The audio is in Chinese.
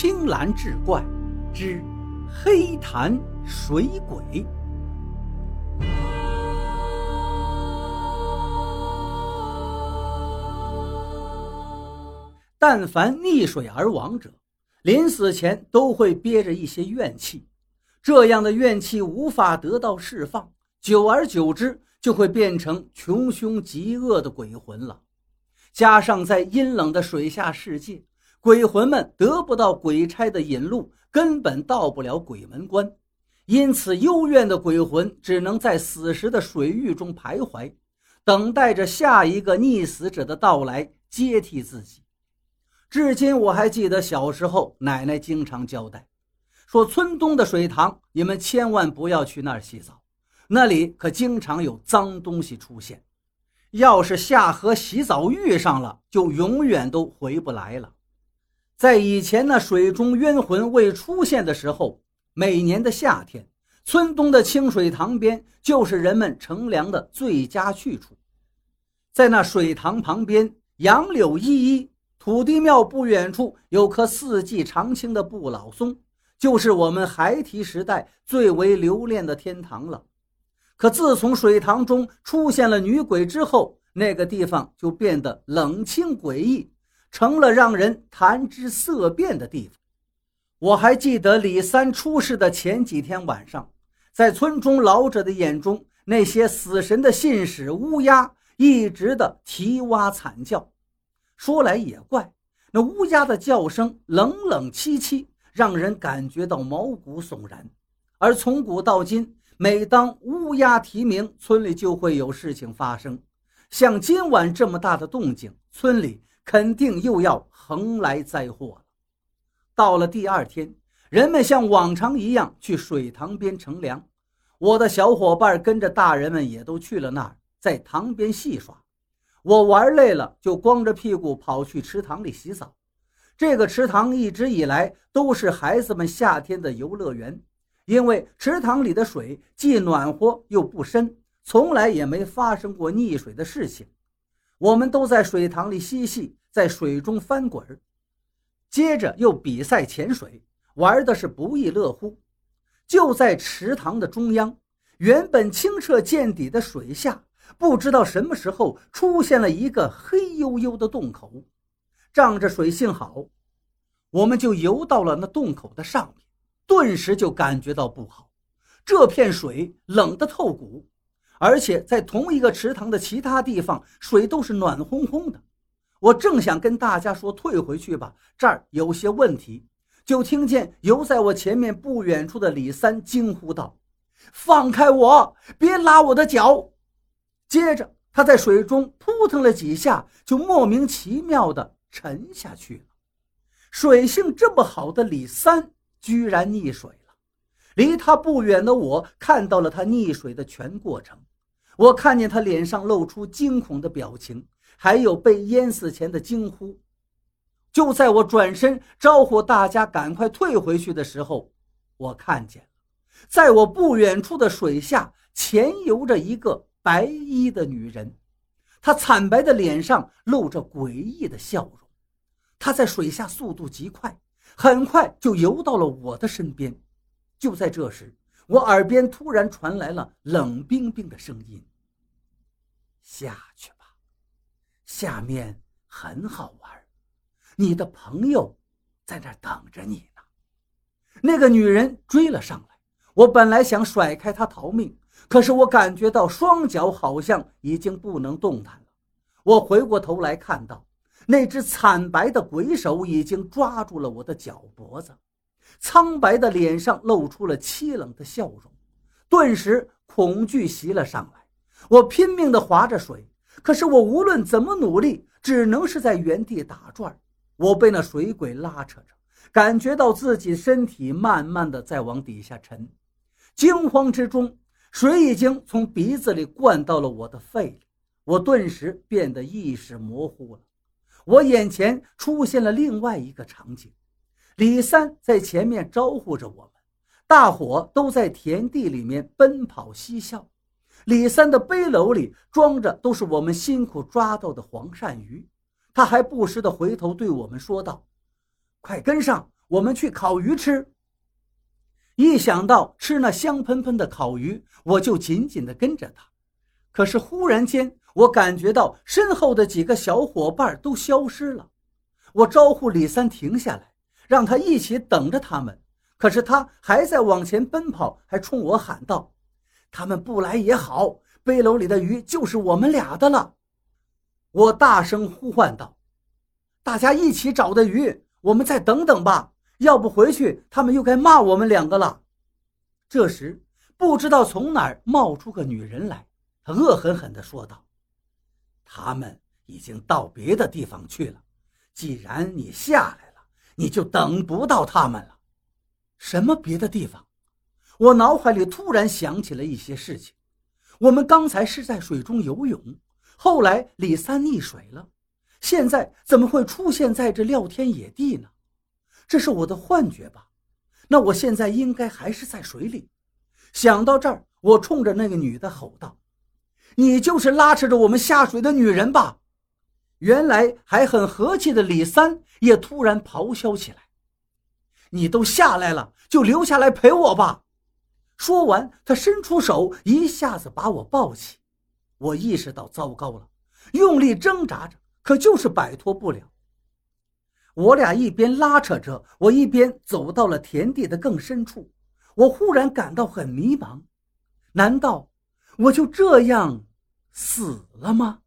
青蓝志怪之黑潭水鬼。但凡溺水而亡者，临死前都会憋着一些怨气，这样的怨气无法得到释放，久而久之就会变成穷凶极恶的鬼魂了。加上在阴冷的水下世界，鬼魂们得不到鬼差的引路，根本到不了鬼门关，因此幽怨的鬼魂只能在死时的水域中徘徊，等待着下一个溺死者的到来接替自己。至今我还记得小时候，奶奶经常交代，说村东的水塘，你们千万不要去那儿洗澡，那里可经常有脏东西出现。要是下河洗澡遇上了，就永远都回不来了。在以前那水中冤魂未出现的时候，每年的夏天，村东的清水塘边就是人们乘凉的最佳去处。在那水塘旁边，杨柳依依。土地庙不远处有棵四季常青的不老松，就是我们孩提时代最为留恋的天堂了。可自从水塘中出现了女鬼之后，那个地方就变得冷清诡异，成了让人谈之色变的地方。我还记得李三出事的前几天晚上，在村中老者的眼中，那些死神的信使乌鸦一直的啼蛙惨叫。说来也怪，那乌鸦的叫声冷冷凄凄，让人感觉到毛骨悚然。而从古到今，每当乌鸦啼鸣，村里就会有事情发生。像今晚这么大的动静，村里肯定又要横来灾祸了。到了第二天，人们像往常一样去水塘边乘凉，我的小伙伴跟着大人们也都去了那儿，在塘边戏耍。我玩累了，就光着屁股跑去池塘里洗澡。这个池塘一直以来都是孩子们夏天的游乐园，因为池塘里的水既暖和又不深，从来也没发生过溺水的事情。我们都在水塘里嬉戏，在水中翻滚，接着又比赛潜水，玩的是不亦乐乎。就在池塘的中央，原本清澈见底的水下。不知道什么时候出现了一个黑黝黝的洞口，仗着水性好，我们就游到了那洞口的上面，顿时就感觉到不好。这片水冷得透骨，而且在同一个池塘的其他地方，水都是暖烘烘的。我正想跟大家说退回去吧，这儿有些问题，就听见游在我前面不远处的李三惊呼道：“放开我，别拉我的脚！”接着，他在水中扑腾了几下，就莫名其妙地沉下去了。水性这么好的李三居然溺水了。离他不远的我看到了他溺水的全过程。我看见他脸上露出惊恐的表情，还有被淹死前的惊呼。就在我转身招呼大家赶快退回去的时候，我看见了，在我不远处的水下潜游着一个。白衣的女人，她惨白的脸上露着诡异的笑容。她在水下速度极快，很快就游到了我的身边。就在这时，我耳边突然传来了冷冰冰的声音：“下去，下面很好玩，你的朋友在那等着你呢。”那个女人追了上来，我本来想甩开她逃命。可是我感觉到双脚好像已经不能动弹了。我回过头来看到，那只惨白的鬼手已经抓住了我的脚脖子，苍白的脸上露出了凄冷的笑容。顿时恐惧袭了上来，我拼命地划着水，可是我无论怎么努力，只能是在原地打转。我被那水鬼拉扯着，感觉到自己身体慢慢的在往底下沉，惊慌之中。水已经从鼻子里灌到了我的肺里，我顿时变得意识模糊了。我眼前出现了另外一个场景：李三在前面招呼着我们，大伙都在田地里面奔跑嬉笑。李三的背篓里装着都是我们辛苦抓到的黄鳝鱼，他还不时地回头对我们说道：“快跟上，我们去烤鱼吃。一想到吃那香喷喷的烤鱼，我就紧紧地跟着他。可是忽然间，我感觉到身后的几个小伙伴都消失了。我招呼李三停下来，让他一起等着他们。可是他还在往前奔跑，还冲我喊道：“他们不来也好，背篓里的鱼就是我们俩的了。”我大声呼唤道：“大家一起找的鱼，我们再等等吧。”要不回去，他们又该骂我们两个了。这时，不知道从哪儿冒出个女人来，她恶狠狠地说道：“他们已经到别的地方去了。既然你下来了，你就等不到他们了。”什么别的地方？我脑海里突然想起了一些事情。我们刚才是在水中游泳，后来李三溺水了，现在怎么会出现在这廖天野地呢？这是我的幻觉吧？那我现在应该还是在水里。想到这儿，我冲着那个女的吼道：“你就是拉扯着我们下水的女人吧？”原来还很和气的李三也突然咆哮起来：“你都下来了，就留下来陪我吧！”说完，他伸出手，一下子把我抱起。我意识到糟糕了，用力挣扎着，可就是摆脱不了。我俩一边拉扯着，我一边走到了田地的更深处。我忽然感到很迷茫，难道我就这样死了吗？